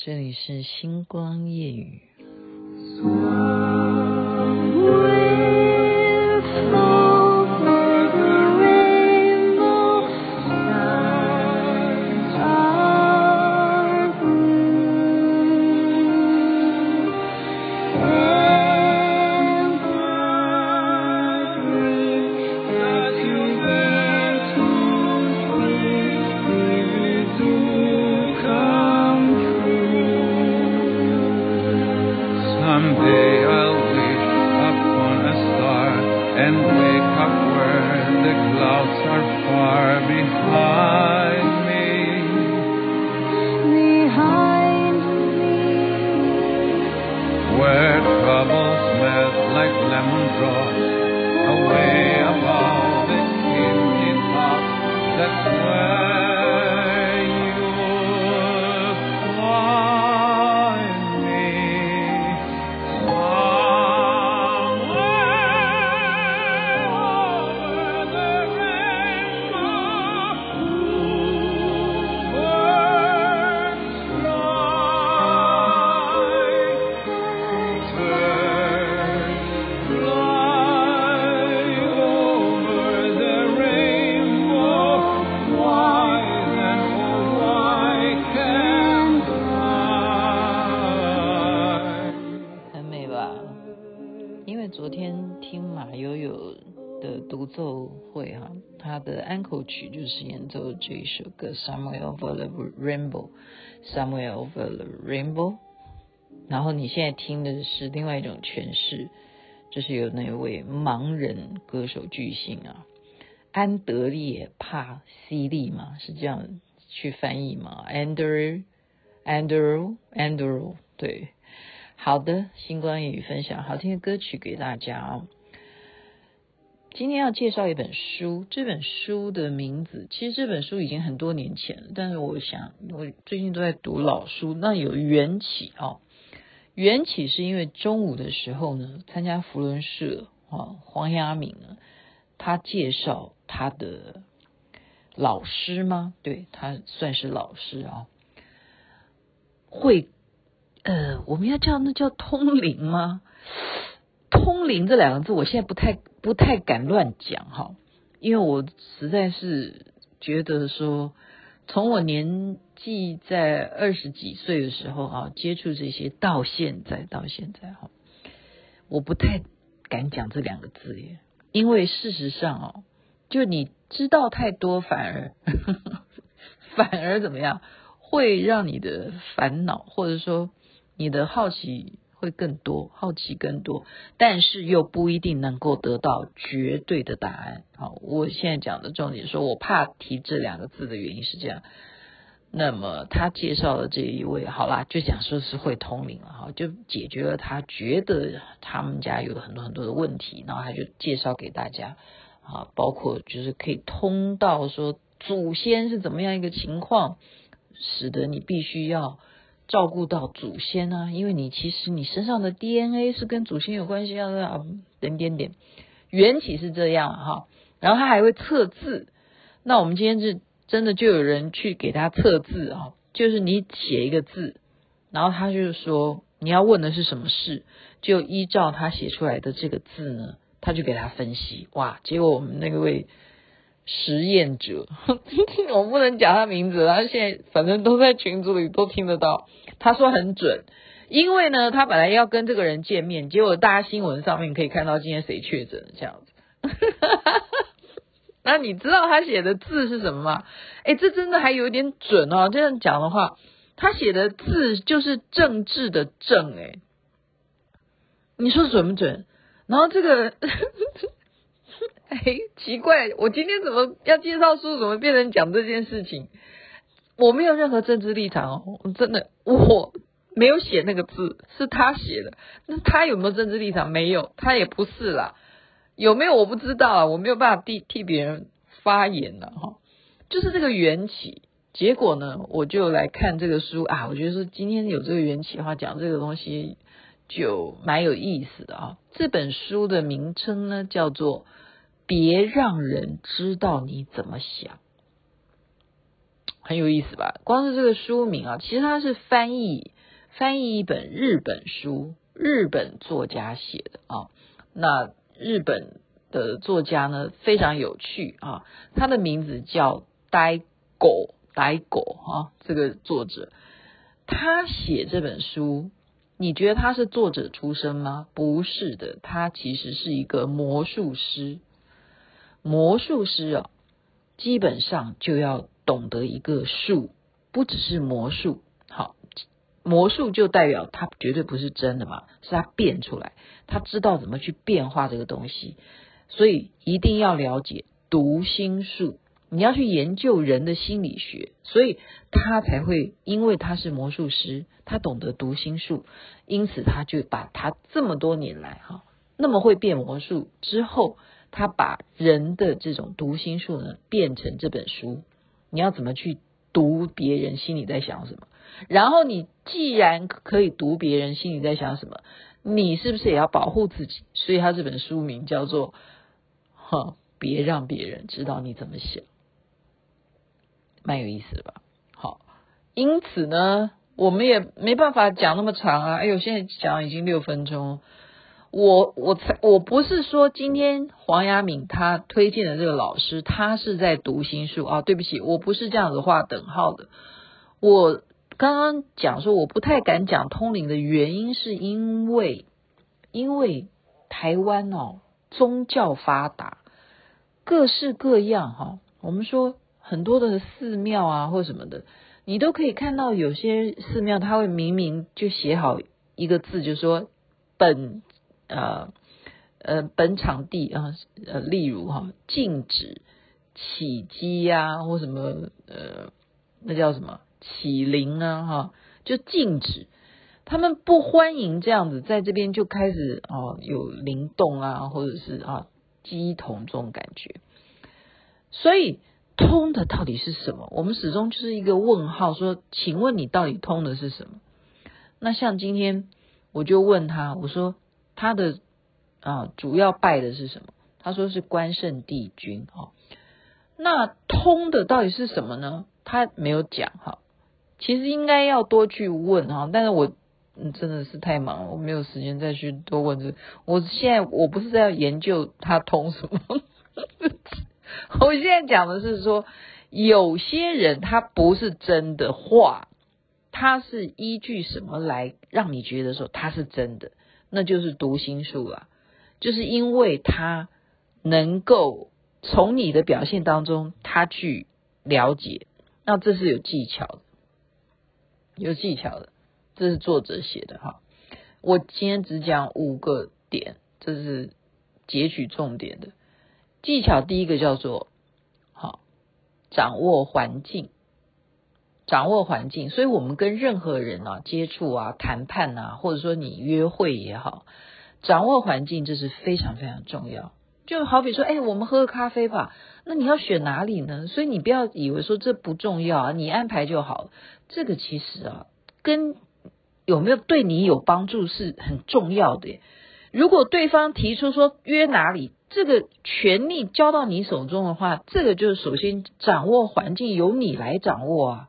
这里是星光夜雨。and wake up where the clouds are far behind me. Behind me. Where troubles melt like lemon drops 这一首歌《Somewhere Over the Rainbow》，Somewhere Over the Rainbow。然后你现在听的是另外一种诠释，就是有那位盲人歌手巨星啊，安德烈帕西利嘛，是这样去翻译吗？Andrew，Andrew，Andrew，对，好的，星光夜语分享好听的歌曲给大家哦。今天要介绍一本书，这本书的名字其实这本书已经很多年前了，但是我想我最近都在读老书。那有缘起哦，缘起是因为中午的时候呢，参加扶轮社啊，黄亚敏呢，他介绍他的老师吗？对，他算是老师啊，会呃，我们要叫那叫通灵吗？通灵这两个字，我现在不太。不太敢乱讲哈，因为我实在是觉得说，从我年纪在二十几岁的时候啊，接触这些到现在到现在哈，我不太敢讲这两个字耶，因为事实上哦，就你知道太多，反而反而怎么样，会让你的烦恼或者说你的好奇。会更多，好奇更多，但是又不一定能够得到绝对的答案。好，我现在讲的重点说，我怕提这两个字的原因是这样。那么他介绍的这一位，好啦，就讲说是会通灵了哈，就解决了他觉得他们家有很多很多的问题，然后他就介绍给大家啊，包括就是可以通到说祖先是怎么样一个情况，使得你必须要。照顾到祖先啊，因为你其实你身上的 DNA 是跟祖先有关系啊，点点点，缘起是这样哈。然后他还会测字，那我们今天是真的就有人去给他测字啊，就是你写一个字，然后他就是说你要问的是什么事，就依照他写出来的这个字呢，他就给他分析。哇，结果我们那个位。实验者，我不能讲他名字，他现在反正都在群组里都听得到。他说很准，因为呢，他本来要跟这个人见面，结果大家新闻上面可以看到今天谁确诊这样子。那你知道他写的字是什么吗？哎，这真的还有点准哦。这样讲的话，他写的字就是政治的政，哎，你说准不准？然后这个。哎，奇怪，我今天怎么要介绍书，怎么变成讲这件事情？我没有任何政治立场哦，真的，我没有写那个字，是他写的。那他有没有政治立场？没有，他也不是啦。有没有我不知道啊，我没有办法替替别人发言了哈。就是这个缘起，结果呢，我就来看这个书啊，我觉得说今天有这个缘起的话，讲这个东西就蛮有意思的啊。这本书的名称呢，叫做。别让人知道你怎么想。很有意思吧？光是这个书名啊，其实它是翻译翻译一本日本书，日本作家写的啊。那日本的作家呢，非常有趣啊，他的名字叫呆狗呆狗啊。这个作者他写这本书，你觉得他是作者出身吗？不是的，他其实是一个魔术师。魔术师啊，基本上就要。懂得一个术，不只是魔术。好，魔术就代表他绝对不是真的嘛，是他变出来。他知道怎么去变化这个东西，所以一定要了解读心术。你要去研究人的心理学，所以他才会，因为他是魔术师，他懂得读心术，因此他就把他这么多年来哈那么会变魔术之后，他把人的这种读心术呢变成这本书。你要怎么去读别人心里在想什么？然后你既然可以读别人心里在想什么，你是不是也要保护自己？所以他这本书名叫做“哈，别让别人知道你怎么想”，蛮有意思的吧？好，因此呢，我们也没办法讲那么长啊。哎呦，现在讲已经六分钟。我我才我不是说今天黄雅敏她推荐的这个老师，他是在读心术啊。对不起，我不是这样子画等号的。我刚刚讲说我不太敢讲通灵的原因，是因为因为台湾哦宗教发达，各式各样哈。我们说很多的寺庙啊或什么的，你都可以看到有些寺庙他会明明就写好一个字，就说本。呃呃，本场地啊，呃，例如哈，禁止起机呀，或什么呃，那叫什么起灵啊，哈，就禁止，他们不欢迎这样子，在这边就开始哦，有灵动啊，或者是啊，乩童这种感觉。所以通的到底是什么？我们始终就是一个问号，说，请问你到底通的是什么？那像今天我就问他，我说。他的啊，主要拜的是什么？他说是关圣帝君哈。那通的到底是什么呢？他没有讲哈。其实应该要多去问哈，但是我嗯真的是太忙了，我没有时间再去多问这。我现在我不是在研究他通什么，我现在讲的是说，有些人他不是真的话，他是依据什么来让你觉得说他是真的？那就是读心术了，就是因为他能够从你的表现当中，他去了解，那这是有技巧的，有技巧的，这是作者写的哈。我今天只讲五个点，这是截取重点的技巧。第一个叫做好，掌握环境。掌握环境，所以我们跟任何人啊接触啊、谈判啊，或者说你约会也好，掌握环境这是非常非常重要。就好比说，哎，我们喝个咖啡吧，那你要选哪里呢？所以你不要以为说这不重要啊，你安排就好。这个其实啊，跟有没有对你有帮助是很重要的。如果对方提出说约哪里，这个权力交到你手中的话，这个就是首先掌握环境由你来掌握啊。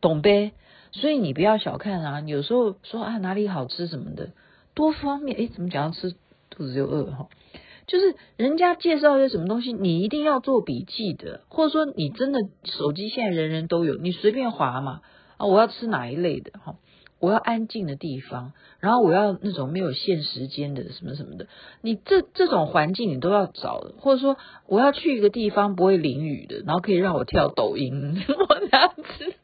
懂呗，所以你不要小看啊！有时候说啊哪里好吃什么的，多方面诶，怎么讲到吃肚子就饿哈？就是人家介绍一些什么东西，你一定要做笔记的，或者说你真的手机现在人人都有，你随便划嘛啊！我要吃哪一类的哈？我要安静的地方，然后我要那种没有限时间的什么什么的，你这这种环境你都要找，或者说我要去一个地方不会淋雨的，然后可以让我跳抖音，我这样子。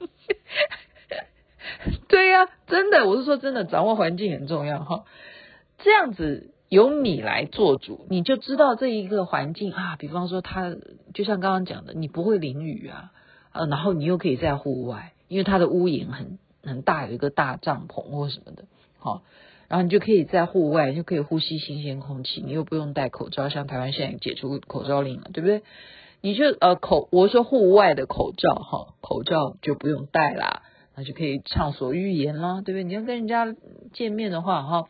对呀、真的，我是说真的，掌握环境很重要哈。这样子由你来做主，你就知道这一个环境啊。比方说，它就像刚刚讲的，你不会淋雨啊，呃，然后你又可以在户外，因为它的屋檐很很大，有一个大帐篷或什么的，好，然后你就可以在户外，就可以呼吸新鲜空气，你又不用戴口罩，像台湾现在解除口罩令了，对不对？你就呃口，我说户外的口罩哈，口罩就不用戴啦。那就可以畅所欲言啦，对不对？你要跟人家见面的话，哈，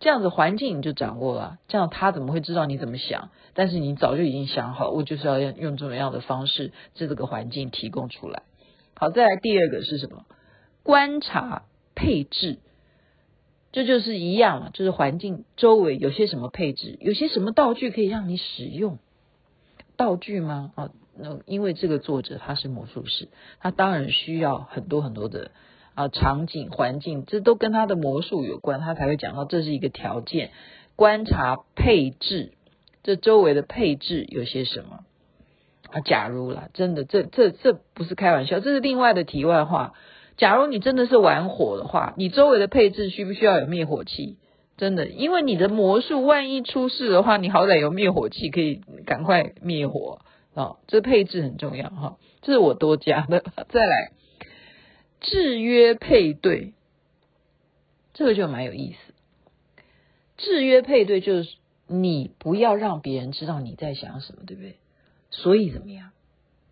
这样子环境你就掌握了，这样他怎么会知道你怎么想？但是你早就已经想好，我就是要用用这么样的方式，这个环境提供出来。好，再来第二个是什么？观察配置，这就是一样了，就是环境周围有些什么配置，有些什么道具可以让你使用。道具吗？啊，那因为这个作者他是魔术师，他当然需要很多很多的啊场景环境，这都跟他的魔术有关，他才会讲到这是一个条件。观察配置，这周围的配置有些什么啊？假如啦，真的，这这这不是开玩笑，这是另外的题外话。假如你真的是玩火的话，你周围的配置需不需要有灭火器？真的，因为你的魔术万一出事的话，你好歹有灭火器可以赶快灭火啊、哦！这配置很重要哈、这是我多加的。再来，制约配对，这个就蛮有意思。制约配对就是你不要让别人知道你在想什么，对不对？所以怎么样？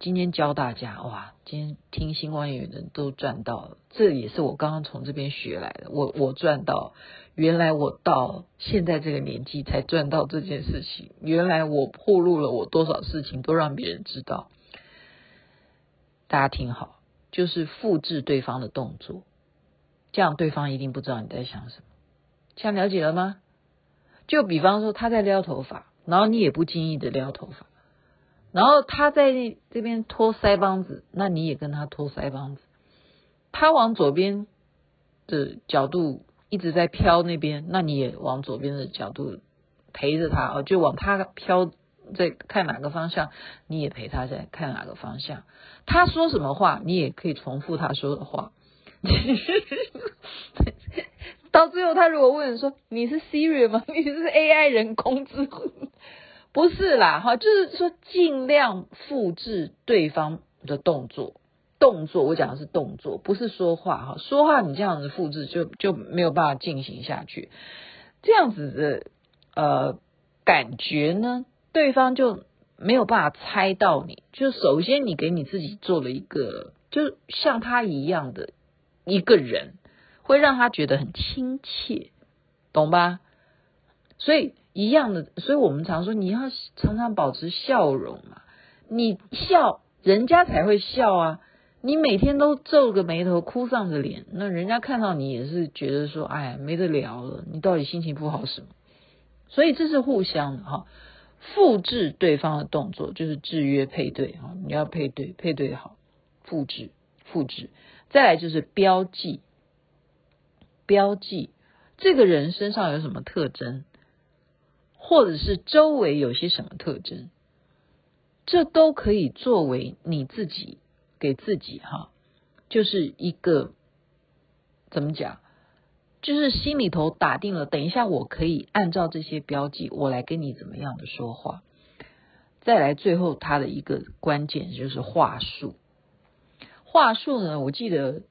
今天教大家哇，今天听星光演员的都赚到了，这也是我刚刚从这边学来的。我我赚到，原来我到现在这个年纪才赚到这件事情。原来我暴露了我多少事情都让别人知道。大家听好，就是复制对方的动作，这样对方一定不知道你在想什么。这样了解了吗？就比方说他在撩头发，然后你也不经意的撩头发。然后他在这边托腮帮子，那你也跟他托腮帮子。他往左边的角度一直在飘那边，那你也往左边的角度陪着他哦，就往他飘在看哪个方向，你也陪他在看哪个方向。他说什么话，你也可以重复他说的话。到最后，他如果问说你是 Siri 吗？你是 AI 人工智能？不是啦，哈，就是说尽量复制对方的动作，动作我讲的是动作，不是说话哈。说话你这样子复制就就没有办法进行下去，这样子的呃感觉呢，对方就没有办法猜到你。就首先你给你自己做了一个，就像他一样的一个人，会让他觉得很亲切，懂吧？所以。一样的，所以我们常说你要常常保持笑容嘛，你笑人家才会笑啊，你每天都皱个眉头、哭丧着脸，那人家看到你也是觉得说，哎，没得聊了，你到底心情不好什么？所以这是互相的哈，复制对方的动作就是制约配对哈，你要配对配对好，复制复制，再来就是标记，标记这个人身上有什么特征？或者是周围有些什么特征，这都可以作为你自己给自己哈，就是一个怎么讲，就是心里头打定了，等一下我可以按照这些标记，我来跟你怎么样的说话。再来最后他的一个关键就是话术，话术呢，我记得，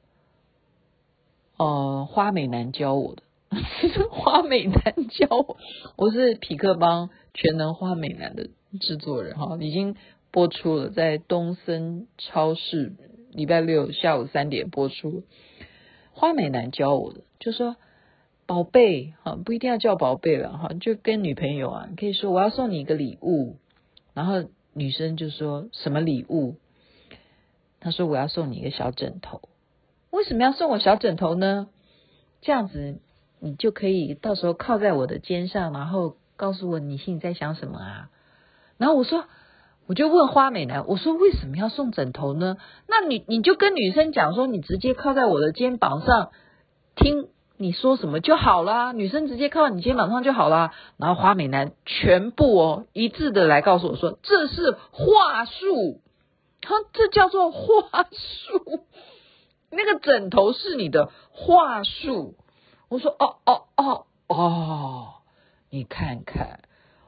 呃，花美男教我的。花美男教我，我是匹克邦全能花美男的制作人哈，已经播出了，在东森超市礼拜六下午三点播出。花美男教我的，就说宝贝哈，不一定要叫宝贝了哈，就跟女朋友啊，可以说我要送你一个礼物，然后女生就说什么礼物？他说我要送你一个小枕头，为什么要送我小枕头呢？这样子。你就可以到时候靠在我的肩上，然后告诉我你心里在想什么啊？然后我说，我就问花美男，我说为什么要送枕头呢？那你你就跟女生讲说，你直接靠在我的肩膀上，听你说什么就好啦。女生直接靠在你肩膀上就好啦。然后花美男全部哦一致的来告诉我说，这是话术，他这叫做话术，那个枕头是你的话术。我说哦哦哦哦，你看看，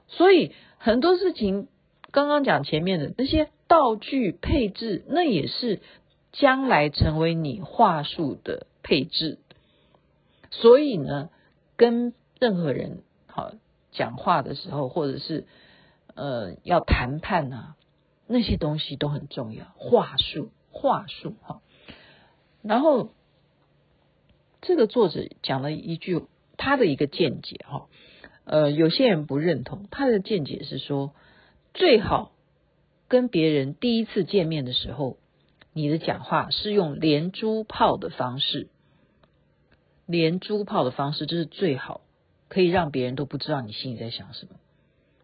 所以很多事情刚刚讲前面的那些道具配置，那也是将来成为你话术的配置。所以呢，跟任何人好讲话的时候，或者是呃要谈判啊，那些东西都很重要。话术，话术哈，然后。这个作者讲了一句他的一个见解哈，呃，有些人不认同他的见解是说，最好跟别人第一次见面的时候你的讲话是用连珠炮的方式，连珠炮的方式，这是最好，可以让别人都不知道你心里在想什么。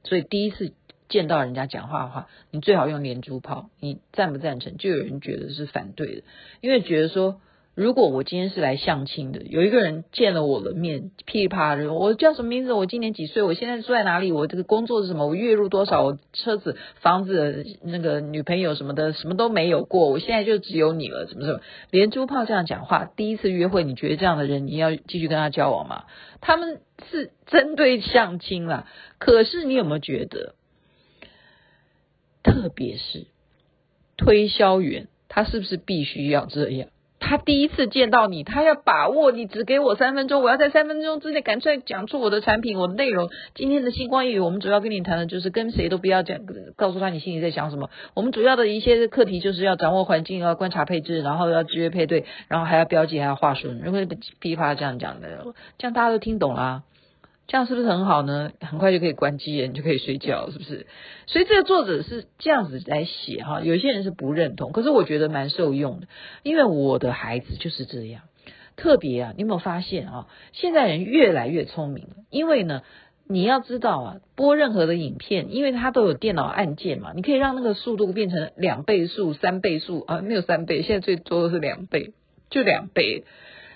所以第一次见到人家讲话的话，你最好用连珠炮。你赞不赞成？就有人觉得是反对的，因为觉得说。如果我今天是来相亲的，有一个人见了我的面，噼里啪啦，我叫什么名字？我今年几岁？我现在住在哪里？我这个工作是什么？我月入多少？我车子、房子、那个女朋友什么的，什么都没有过。我现在就只有你了，怎么怎么？连珠炮这样讲话，第一次约会，你觉得这样的人你要继续跟他交往吗？他们是针对相亲啦，可是你有没有觉得，特别是推销员，他是不是必须要这样？他第一次见到你，他要把握你只给我三分钟，我要在三分钟之内赶出来讲出我的产品、我的内容。今天的星光夜语，我们主要跟你谈的就是跟谁都不要讲，告诉他你心里在想什么。我们主要的一些课题就是要掌握环境，要观察配置，然后要制约配对，然后还要标记，还要话术。如果噼里啪这样讲的，这样大家都听懂啦。这样是不是很好呢？很快就可以关机，你就可以睡觉，是不是？所以这个作者是这样子来写哈，有些人是不认同，可是我觉得蛮受用的，因为我的孩子就是这样。特别啊，你有没有发现啊？现在人越来越聪明，因为呢，你要知道啊，播任何的影片，因为它都有电脑按键嘛，你可以让那个速度变成两倍速、三倍速啊，没有三倍，现在最多的是两倍，就两倍。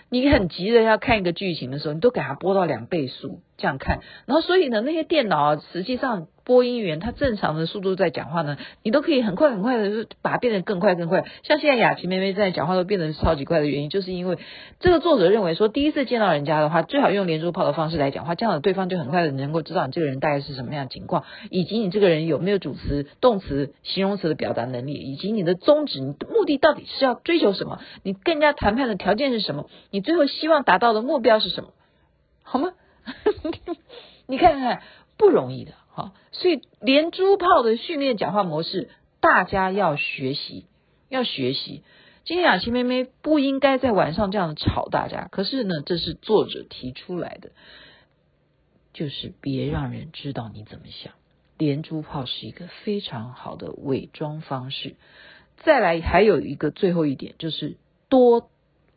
你很急着要看一个剧情的时候，你都给它播到两倍速这样看，然后所以呢，那些电脑，实际上。播音员他正常的速度在讲话呢，你都可以很快很快的就把它变得更快更快。像现在雅琪妹妹在讲话都变得超级快的原因，就是因为这个作者认为说，第一次见到人家的话，最好用连珠炮的方式来讲话，这样的对方就很快的能够知道你这个人大概是什么样的情况，以及你这个人有没有主词、动词、形容词的表达能力，以及你的宗旨、你的目的到底是要追求什么，你更加谈判的条件是什么，你最后希望达到的目标是什么，好吗？你看看，不容易的。好，所以连珠炮的训练讲话模式，大家要学习，要学习。今天雅琪妹妹不应该在晚上这样吵大家，可是呢，这是作者提出来的，就是别让人知道你怎么想。连珠炮是一个非常好的伪装方式。再来，还有一个最后一点，就是多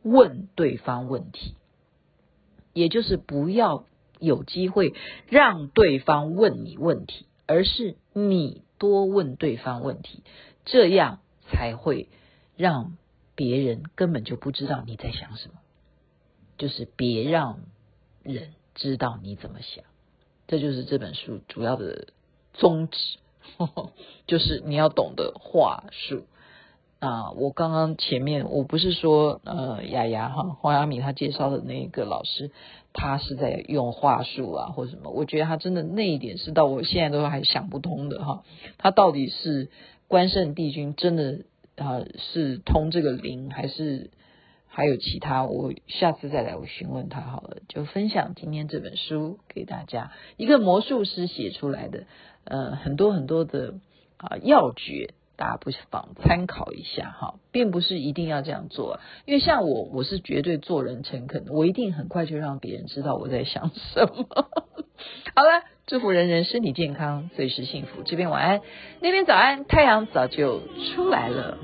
问对方问题，也就是不要。有机会让对方问你问题，而是你多问对方问题，这样才会让别人根本就不知道你在想什么。就是别让人知道你怎么想，这就是这本书主要的宗旨，就是你要懂得话术。啊，我刚刚前面我不是说呃雅雅哈黄雅米他介绍的那个老师，他是在用话术啊或什么？我觉得他真的那一点是到我现在都还想不通的哈。他到底是关圣帝君真的啊是通这个灵，还是还有其他？我下次再来我询问他好了。就分享今天这本书给大家，一个魔术师写出来的呃很多很多的啊要诀。大家不妨参考一下哈并不是一定要这样做。因为像我我是绝对做人诚恳的我一定很快就让别人知道我在想什么。好了祝福人人身体健康随时幸福。这边晚安那边早安太阳早就出来了。